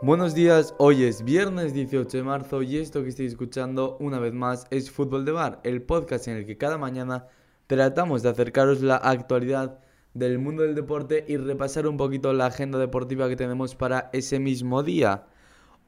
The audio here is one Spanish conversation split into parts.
Buenos días, hoy es viernes 18 de marzo y esto que estáis escuchando una vez más es Fútbol de Bar, el podcast en el que cada mañana tratamos de acercaros la actualidad del mundo del deporte y repasar un poquito la agenda deportiva que tenemos para ese mismo día.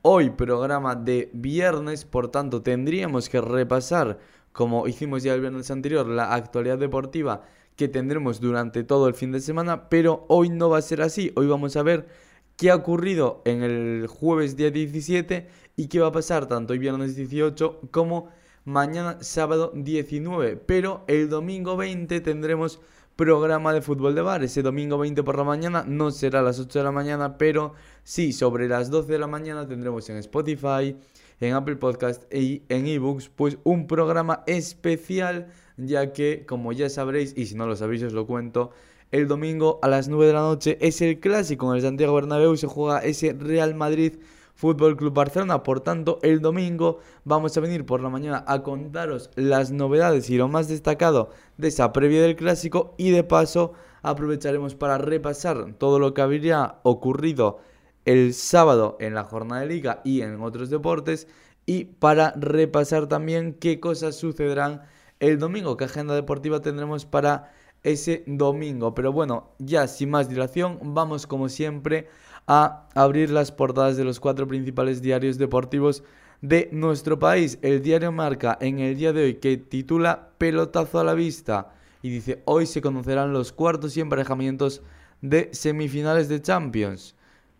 Hoy programa de viernes, por tanto tendríamos que repasar, como hicimos ya el viernes anterior, la actualidad deportiva que tendremos durante todo el fin de semana, pero hoy no va a ser así, hoy vamos a ver qué ha ocurrido en el jueves día 17 y qué va a pasar tanto hoy viernes 18 como mañana sábado 19. Pero el domingo 20 tendremos programa de fútbol de bar. Ese domingo 20 por la mañana no será a las 8 de la mañana, pero sí, sobre las 12 de la mañana tendremos en Spotify, en Apple Podcast y en eBooks, pues un programa especial, ya que, como ya sabréis, y si no lo sabéis os lo cuento, el domingo a las 9 de la noche. Es el clásico en el Santiago Bernabéu. Se juega ese Real Madrid Fútbol Club Barcelona. Por tanto, el domingo vamos a venir por la mañana a contaros las novedades y lo más destacado de esa previa del clásico. Y de paso aprovecharemos para repasar todo lo que habría ocurrido el sábado en la jornada de liga y en otros deportes. Y para repasar también qué cosas sucederán el domingo, qué agenda deportiva tendremos para ese domingo. Pero bueno, ya sin más dilación, vamos como siempre a abrir las portadas de los cuatro principales diarios deportivos de nuestro país. El diario Marca en el día de hoy que titula Pelotazo a la vista y dice hoy se conocerán los cuartos y emparejamientos de semifinales de Champions.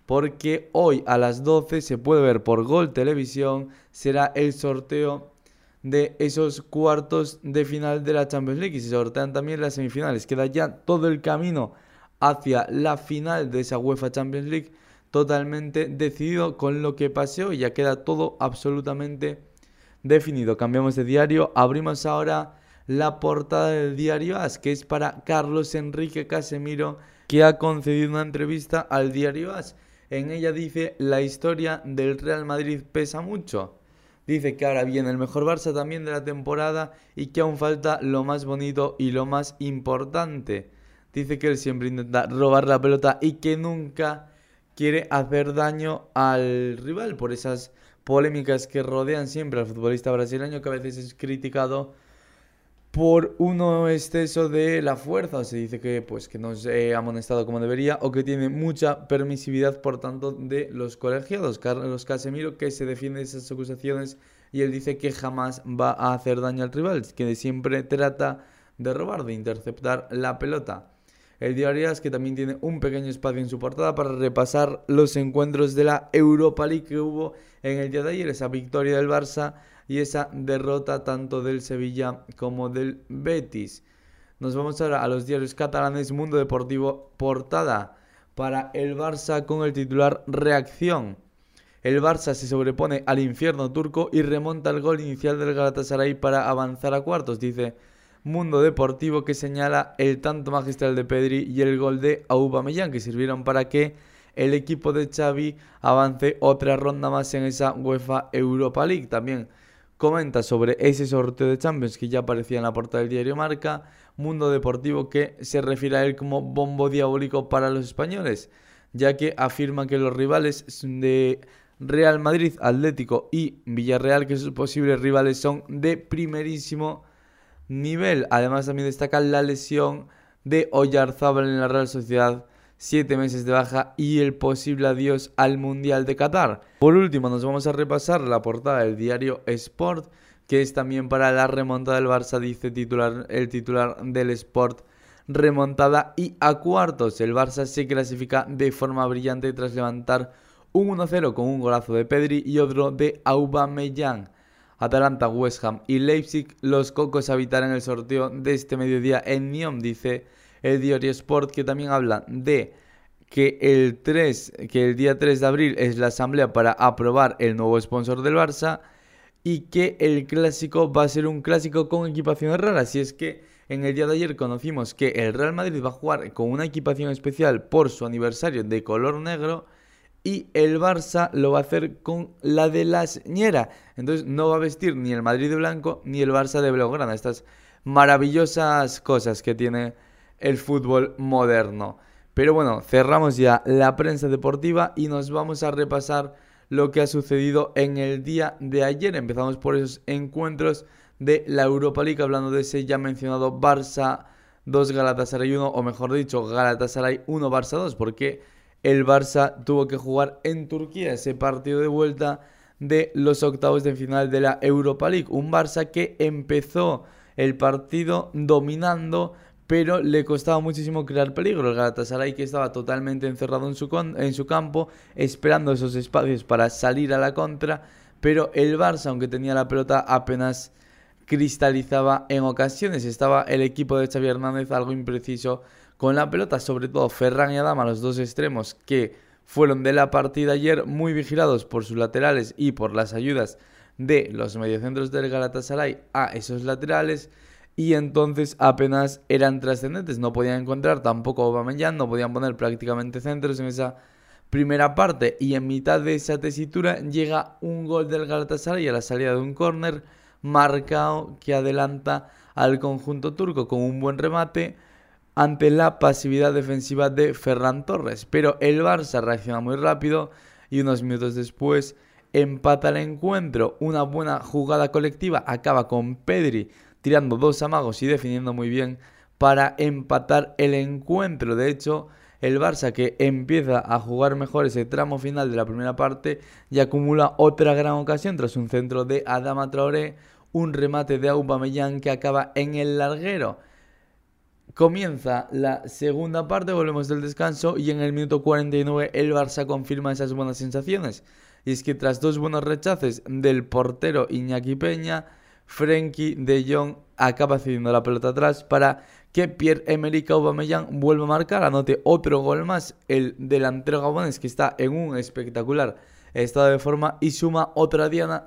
Porque hoy a las 12 se puede ver por Gol Televisión, será el sorteo de esos cuartos de final de la Champions League y se sortean también las semifinales. Queda ya todo el camino hacia la final de esa UEFA Champions League totalmente decidido con lo que pasó y ya queda todo absolutamente definido. Cambiamos de diario, abrimos ahora la portada del diario AS, que es para Carlos Enrique Casemiro, que ha concedido una entrevista al diario AS. En ella dice, la historia del Real Madrid pesa mucho. Dice que ahora viene el mejor Barça también de la temporada y que aún falta lo más bonito y lo más importante. Dice que él siempre intenta robar la pelota y que nunca quiere hacer daño al rival por esas polémicas que rodean siempre al futbolista brasileño que a veces es criticado por uno exceso de la fuerza, se dice que pues que no se ha amonestado como debería o que tiene mucha permisividad por tanto de los colegiados. Carlos Casemiro que se defiende de esas acusaciones y él dice que jamás va a hacer daño al rival, que siempre trata de robar, de interceptar la pelota. El diario es que también tiene un pequeño espacio en su portada para repasar los encuentros de la Europa League que hubo en el día de ayer, esa victoria del Barça y esa derrota tanto del Sevilla como del Betis. Nos vamos ahora a los diarios catalanes Mundo Deportivo portada para el Barça con el titular Reacción. El Barça se sobrepone al infierno turco y remonta el gol inicial del Galatasaray para avanzar a cuartos, dice Mundo Deportivo que señala el tanto magistral de Pedri y el gol de Aubameyang que sirvieron para que el equipo de Xavi avance otra ronda más en esa UEFA Europa League. También comenta sobre ese sorteo de Champions que ya aparecía en la portada del diario Marca, Mundo Deportivo que se refiere a él como bombo diabólico para los españoles, ya que afirma que los rivales de Real Madrid, Atlético y Villarreal, que sus posibles rivales son de primerísimo nivel. Además también destaca la lesión de Oyarzábal en la Real Sociedad siete meses de baja y el posible adiós al Mundial de Qatar. Por último, nos vamos a repasar la portada del diario Sport, que es también para la remontada del Barça, dice titular, el titular del Sport. Remontada y a cuartos, el Barça se clasifica de forma brillante tras levantar un 1-0 con un golazo de Pedri y otro de Aubameyang. Atalanta, West Ham y Leipzig, los cocos habitarán el sorteo de este mediodía en Nyon, dice el diario Sport, que también habla de que el, 3, que el día 3 de abril es la asamblea para aprobar el nuevo sponsor del Barça y que el clásico va a ser un clásico con equipaciones raras. Y es que en el día de ayer conocimos que el Real Madrid va a jugar con una equipación especial por su aniversario de color negro y el Barça lo va a hacer con la de la señera. Entonces no va a vestir ni el Madrid de blanco ni el Barça de blaugrana. Estas maravillosas cosas que tiene el fútbol moderno. Pero bueno, cerramos ya la prensa deportiva y nos vamos a repasar lo que ha sucedido en el día de ayer. Empezamos por esos encuentros de la Europa League, hablando de ese ya mencionado Barça 2 Galatasaray 1, o mejor dicho, Galatasaray 1 Barça 2, porque el Barça tuvo que jugar en Turquía ese partido de vuelta de los octavos de final de la Europa League. Un Barça que empezó el partido dominando, pero le costaba muchísimo crear peligro. El Galatasaray que estaba totalmente encerrado en su, campo, esperando esos espacios para salir a la contra, pero el Barça, aunque tenía la pelota, apenas cristalizaba en ocasiones. Estaba el equipo de Xavi Hernández algo impreciso con la pelota, sobre todo Ferran y Adama, los dos extremos que fueron de la partida ayer muy vigilados por sus laterales y por las ayudas de los mediocentros del Galatasaray a esos laterales y entonces apenas eran trascendentes, no podían encontrar tampoco Aubameyang, no podían poner prácticamente centros en esa primera parte y en mitad de esa tesitura llega un gol del Galatasaray a la salida de un córner marcado que adelanta al conjunto turco con un buen remate ante la pasividad defensiva de Ferran Torres, pero el Barça reacciona muy rápido y unos minutos después empata el encuentro. Una buena jugada colectiva acaba con Pedri tirando dos amagos y definiendo muy bien para empatar el encuentro. De hecho, el Barça que empieza a jugar mejor ese tramo final de la primera parte y acumula otra gran ocasión tras un centro de Adama Traoré, un remate de Aubameyang que acaba en el larguero. Comienza la segunda parte, volvemos del descanso y en el minuto 49 el Barça confirma esas buenas sensaciones. Y es que tras dos buenos rechaces del portero Iñaki Peña, Frenkie de Jong acaba cediendo la pelota atrás para que Pierre-Emerick Aubameyang vuelva a marcar, anote otro gol más, el delantero gabonés que está en un espectacular estado de forma y suma otra diana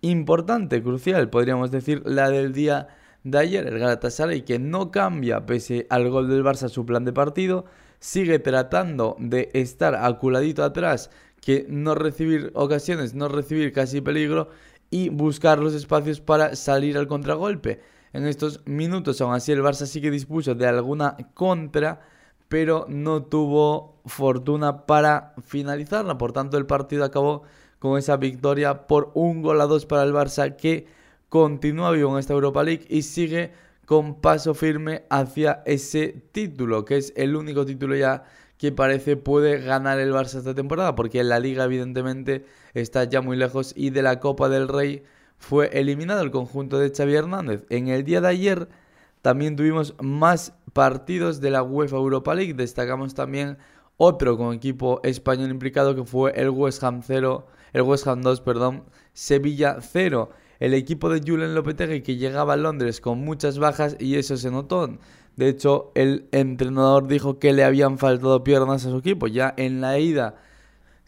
importante, crucial, podríamos decir, la del día de ayer, el Galatasaray que no cambia pese al gol del Barça su plan de partido, sigue tratando de estar aculadito atrás, que no recibir ocasiones, no recibir casi peligro y buscar los espacios para salir al contragolpe. En estos minutos, aún así, el Barça sí que dispuso de alguna contra, pero no tuvo fortuna para finalizarla. Por tanto, el partido acabó con esa victoria por un gol a dos para el Barça que continúa vivo en esta Europa League y sigue con paso firme hacia ese título, que es el único título ya que parece puede ganar el Barça esta temporada, porque la liga evidentemente está ya muy lejos y de la Copa del Rey fue eliminado el conjunto de Xavi Hernández. En el día de ayer también tuvimos más partidos de la UEFA Europa League, destacamos también otro con equipo español implicado que fue el West Ham 0, el West Ham 2, perdón, Sevilla 0 el equipo de Julen Lopetegui que llegaba a Londres con muchas bajas y eso se notó. De hecho, el entrenador dijo que le habían faltado piernas a su equipo. Ya en la ida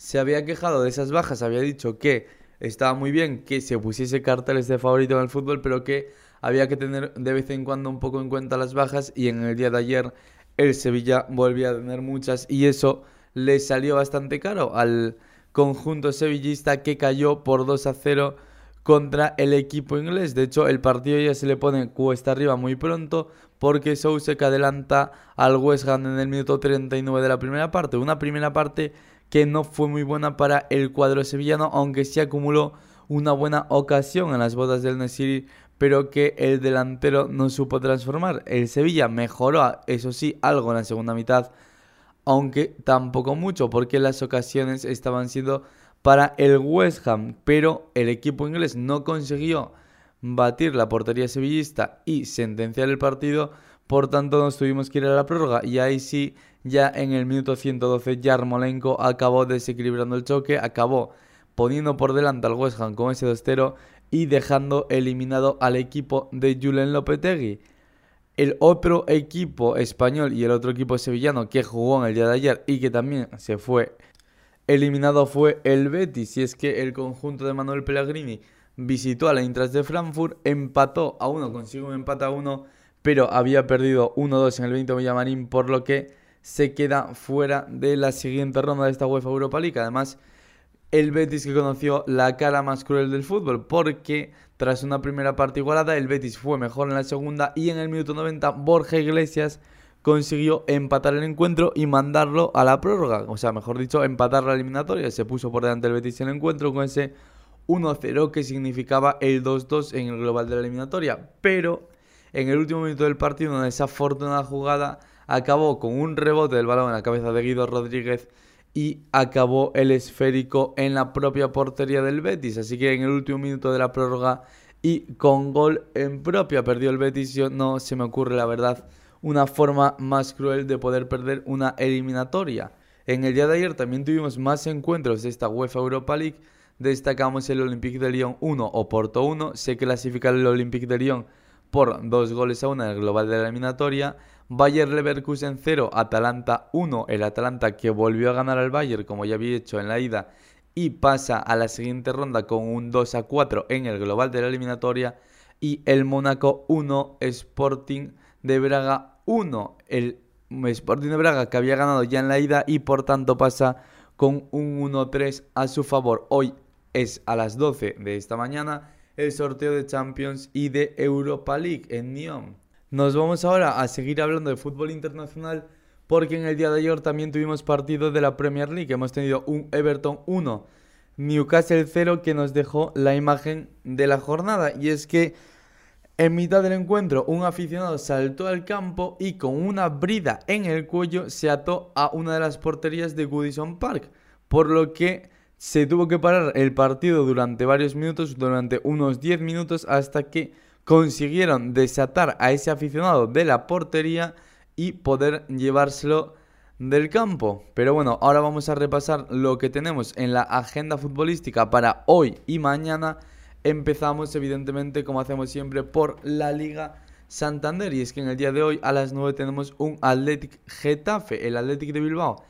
se había quejado de esas bajas, había dicho que estaba muy bien que se pusiese carteles de favorito en el fútbol, pero que había que tener de vez en cuando un poco en cuenta las bajas y en el día de ayer el Sevilla volvía a tener muchas y eso le salió bastante caro al conjunto sevillista que cayó por 2 a 0 contra el equipo inglés. De hecho, el partido ya se le pone cuesta arriba muy pronto porque Sousek adelanta al West Ham en el minuto 39 de la primera parte. Una primera parte que no fue muy buena para el cuadro sevillano, aunque sí acumuló una buena ocasión en las botas del Nesiri, pero que el delantero no supo transformar. El Sevilla mejoró, eso sí, algo en la segunda mitad, aunque tampoco mucho, porque las ocasiones estaban siendo para el West Ham, pero el equipo inglés no consiguió batir la portería sevillista y sentenciar el partido, por tanto nos tuvimos que ir a la prórroga y ahí sí, ya en el minuto 112 Yarmolenko acabó desequilibrando el choque, acabó poniendo por delante al West Ham con ese 2-0 y dejando eliminado al equipo de Julen Lopetegui. El otro equipo español y el otro equipo sevillano que jugó en el día de ayer y que también se fue eliminado fue el Betis. Y es que el conjunto de Manuel Pellegrini visitó a la Intras de Frankfurt, empató a uno, consiguió un empate a uno, pero había perdido 1-2 en el 20 Villamarín, por lo que se queda fuera de la siguiente ronda de esta UEFA Europa League. Además, el Betis que conoció la cara más cruel del fútbol, porque tras una primera parte igualada, el Betis fue mejor en la segunda y en el minuto 90 Borja Iglesias consiguió empatar el encuentro y mandarlo a la prórroga. O sea, mejor dicho, empatar la eliminatoria. Se puso por delante el Betis en el encuentro con ese 1-0 que significaba el 2-2 en el global de la eliminatoria. Pero en el último minuto del partido, una desafortunada jugada acabó con un rebote del balón en la cabeza de Guido Rodríguez y acabó el esférico en la propia portería del Betis. Así que en el último minuto de la prórroga y con gol en propia perdió el Betis. No se me ocurre la verdad una forma más cruel de poder perder una eliminatoria. En el día de ayer también tuvimos más encuentros de esta UEFA Europa League. Destacamos el Olympique de Lyon 1 o Porto 1. Se clasifica el Olympique de Lyon por dos goles a una en el global de la eliminatoria. Bayer Leverkusen 0, Atalanta 1. El Atalanta que volvió a ganar al Bayern como ya había hecho en la ida y pasa a la siguiente ronda con un 2 a 4 en el global de la eliminatoria. Y el Mónaco 1, Sporting de Braga 1. El Sporting de Braga que había ganado ya en la ida y por tanto pasa con un 1-3 a su favor. Hoy es a las 12 de esta mañana el sorteo de Champions y de Europa League en Nyon. Nos vamos ahora a seguir hablando de fútbol internacional porque en el día de ayer también tuvimos partido de la Premier League. Hemos tenido un Everton 1, Newcastle 0 que nos dejó la imagen de la jornada. Y es que en mitad del encuentro un aficionado saltó al campo y con una brida en el cuello se ató a una de las porterías de Goodison Park. Por lo que se tuvo que parar el partido durante varios minutos, durante unos 10 minutos hasta que consiguieron desatar a ese aficionado de la portería y poder llevárselo del campo. Pero bueno, ahora vamos a repasar lo que tenemos en la agenda futbolística para hoy y mañana. Empezamos evidentemente como hacemos siempre por la Liga Santander y es que en el día de hoy a las 9 tenemos un Athletic Getafe, el Athletic de Bilbao,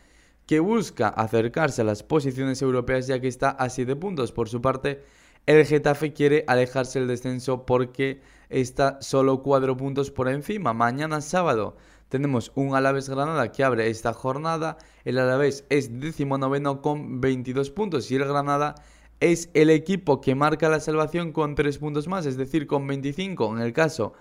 que busca acercarse a las posiciones europeas ya que está a 7 puntos. Por su parte, el Getafe quiere alejarse del descenso porque está solo 4 puntos por encima. Mañana sábado tenemos un Alavés Granada que abre esta jornada. El Alavés es decimonoveno con 22 puntos y el Granada es el equipo que marca la salvación con 3 puntos más, es decir, con 25. En el caso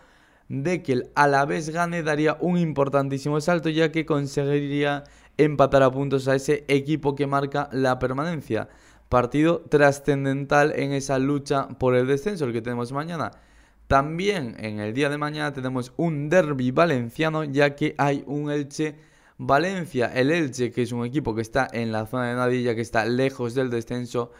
de que el Alavés gane, daría un importantísimo salto ya que conseguiría empatar a puntos a ese equipo que marca la permanencia partido trascendental en esa lucha por el descenso, el que tenemos mañana. También en el día de mañana tenemos un derby valenciano, ya que hay un Elche Valencia. El Elche, que es un equipo que está en la zona de Nadilla, que está lejos del descenso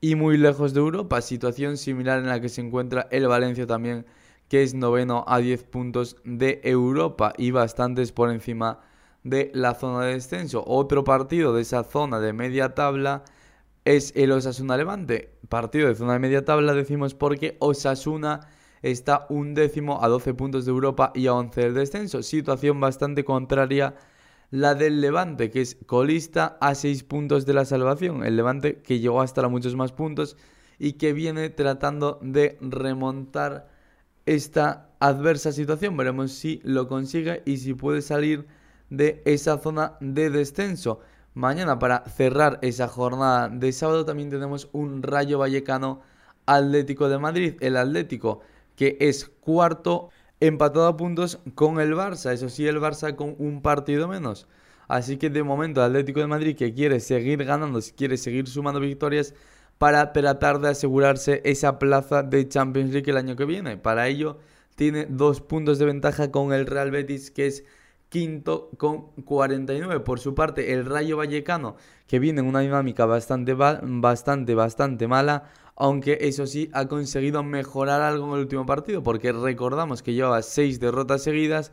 y muy lejos de Europa. Situación similar en la que se encuentra el Valencia también, que es noveno a 10 puntos de Europa y bastantes por encima de la zona de descenso. Otro partido de esa zona de media tabla es el Osasuna Levante. Partido de zona de media tabla decimos porque Osasuna está un décimo a 12 puntos de Europa y a 11 del descenso. Situación bastante contraria la del Levante, que es colista a 6 puntos de la salvación. El Levante que llegó hasta muchos más puntos y que viene tratando de remontar esta adversa situación. Veremos si lo consigue y si puede salir de esa zona de descenso. Mañana para cerrar esa jornada de sábado también tenemos un Rayo Vallecano Atlético de Madrid. El Atlético que es cuarto empatado a puntos con el Barça. Eso sí, el Barça con un partido menos. Así que de momento Atlético de Madrid que quiere seguir ganando, quiere seguir sumando victorias para tratar de asegurarse esa plaza de Champions League el año que viene. Para ello tiene dos puntos de ventaja con el Real Betis que es quinto con 49. Por su parte, el Rayo Vallecano, que viene en una dinámica bastante, bastante, bastante mala, aunque eso sí ha conseguido mejorar algo en el último partido, porque recordamos que llevaba seis derrotas seguidas.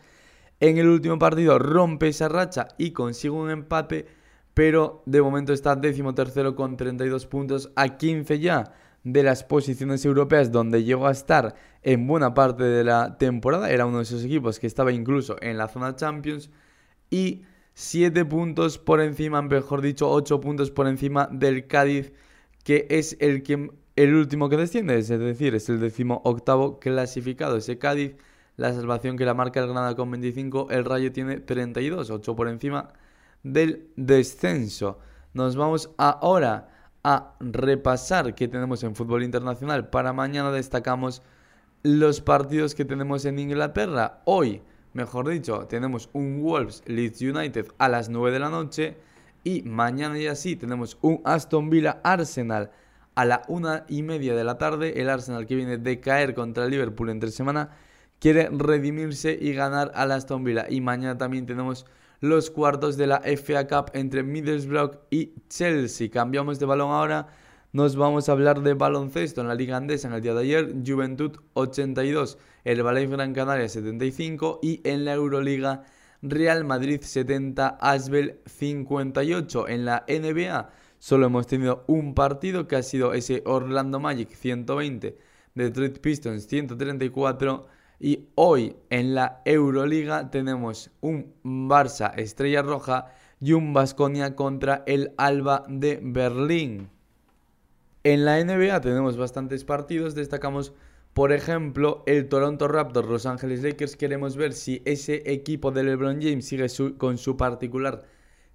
En el último partido rompe esa racha y consigue un empate, pero de momento está décimo tercero con 32 puntos a 15 ya de las posiciones europeas donde llegó a estar en buena parte de la temporada. Era uno de esos equipos que estaba incluso en la zona Champions. Y 7 puntos por encima, mejor dicho, 8 puntos por encima del Cádiz, que es el, que, el último que desciende, es decir, es el décimo octavo clasificado. Ese Cádiz, la salvación que la marca el Granada con 25, el Rayo tiene 32, 8 por encima del descenso. Nos vamos ahora a repasar qué tenemos en fútbol internacional. Para mañana destacamos los partidos que tenemos en Inglaterra. Hoy mejor dicho, tenemos un Wolves Leeds United a las 9 de la noche y mañana ya sí tenemos un Aston Villa Arsenal a la una y media de la tarde. El Arsenal que viene de caer contra el Liverpool entre semana quiere redimirse y ganar al Aston Villa. Y mañana también tenemos los cuartos de la FA Cup entre Middlesbrough y Chelsea. Cambiamos de balón ahora. Nos vamos a hablar de baloncesto en la Liga Andesa en el día de ayer. Juventud 82, el Valencia Gran Canaria 75 y en la Euroliga Real Madrid 70, Asbel 58. En la NBA solo hemos tenido un partido que ha sido ese Orlando Magic 120, Detroit Pistons 134 y hoy en la Euroliga tenemos un Barça Estrella Roja y un Basconia contra el Alba de Berlín. En la NBA tenemos bastantes partidos, destacamos por ejemplo, el Toronto Raptors, Los Angeles Lakers, queremos ver si ese equipo de LeBron James sigue con su particular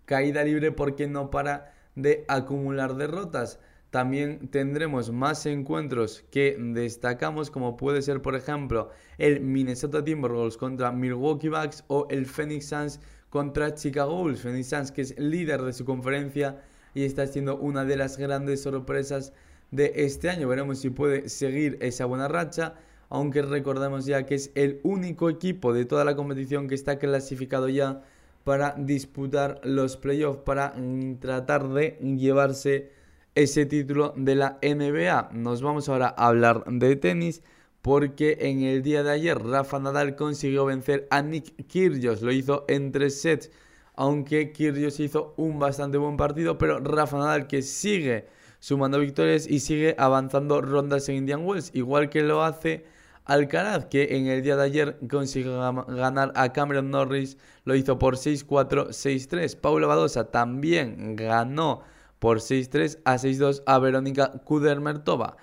caída libre porque no para de acumular derrotas. También tendremos más encuentros que destacamos, como puede ser, por ejemplo, el Minnesota Timberwolves contra Milwaukee Bucks o el Phoenix Suns contra Chicago Bulls. Phoenix Suns, que es líder de su conferencia y está siendo una de las grandes sorpresas de este año. Veremos si puede seguir esa buena racha, aunque recordemos ya que es el único equipo de toda la competición que está clasificado ya para disputar los playoffs, para tratar de llevarse ese título de la NBA. Nos vamos ahora a hablar de tenis porque en el día de ayer Rafa Nadal consiguió vencer a Nick Kyrgios, lo hizo en tres sets, aunque Kyrgios hizo un bastante buen partido, pero Rafa Nadal que sigue sumando victorias y sigue avanzando rondas en Indian Wells, igual que lo hace Alcaraz, que en el día de ayer consiguió ganar a Cameron Norris, lo hizo por 6-4, 6-3. Paula Badosa también ganó por 6-3 a 6-2 a Verónica Kudermertova.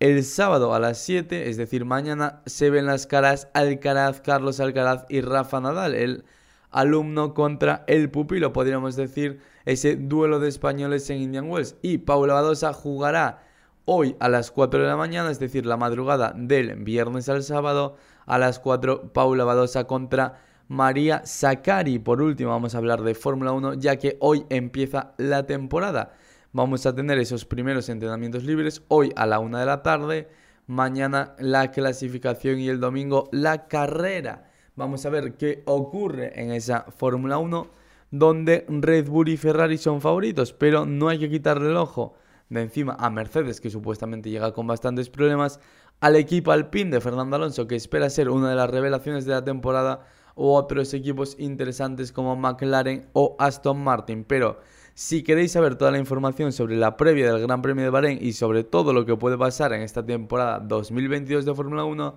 El sábado a las 7, es decir, mañana, se ven las caras Alcaraz, Carlos Alcaraz y Rafa Nadal, el alumno contra el pupilo, podríamos decir ese duelo de españoles en Indian Wells. Y Paula Badosa jugará hoy a las 4 de la mañana, es decir, la madrugada del viernes al sábado, a las 4 Paula Badosa contra María Sakari. Por último, vamos a hablar de Fórmula 1, ya que hoy empieza la temporada. Vamos a tener esos primeros entrenamientos libres hoy a la 1 de la tarde, mañana la clasificación y el domingo la carrera. Vamos a ver qué ocurre en esa Fórmula 1 donde Red Bull y Ferrari son favoritos, pero no hay que quitarle el ojo de encima a Mercedes, que supuestamente llega con bastantes problemas, al equipo Alpine de Fernando Alonso, que espera ser una de las revelaciones de la temporada, o otros equipos interesantes como McLaren o Aston Martin. Pero si queréis saber toda la información sobre la previa del Gran Premio de Bahrein y sobre todo lo que puede pasar en esta temporada 2022 de Fórmula 1,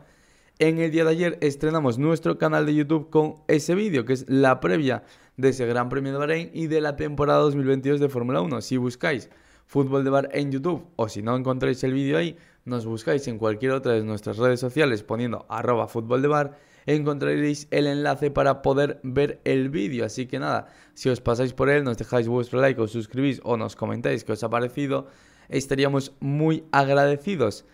en el día de ayer estrenamos nuestro canal de YouTube con ese vídeo, que es la previa de ese Gran Premio de Bahrein y de la temporada 2022 de Fórmula 1. Si buscáis fútbol de bar en YouTube o si no encontráis el vídeo ahí, nos buscáis en cualquier otra de nuestras redes sociales poniendo arroba fútbol de bar, encontraréis el enlace para poder ver el vídeo. Así que nada, si os pasáis por él, nos dejáis vuestro like, os suscribís o nos comentáis qué os ha parecido, estaríamos muy agradecidos.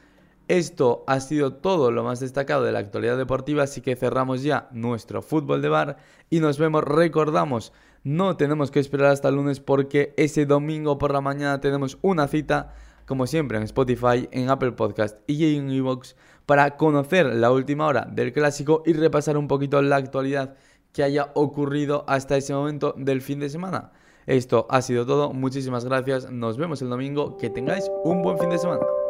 Esto ha sido todo lo más destacado de la actualidad deportiva, así que cerramos ya nuestro fútbol de bar y nos vemos, recordamos, no tenemos que esperar hasta el lunes porque ese domingo por la mañana tenemos una cita, como siempre, en Spotify, en Apple Podcast y en Evox para conocer la última hora del clásico y repasar un poquito la actualidad que haya ocurrido hasta ese momento del fin de semana. Esto ha sido todo, muchísimas gracias, nos vemos el domingo, que tengáis un buen fin de semana.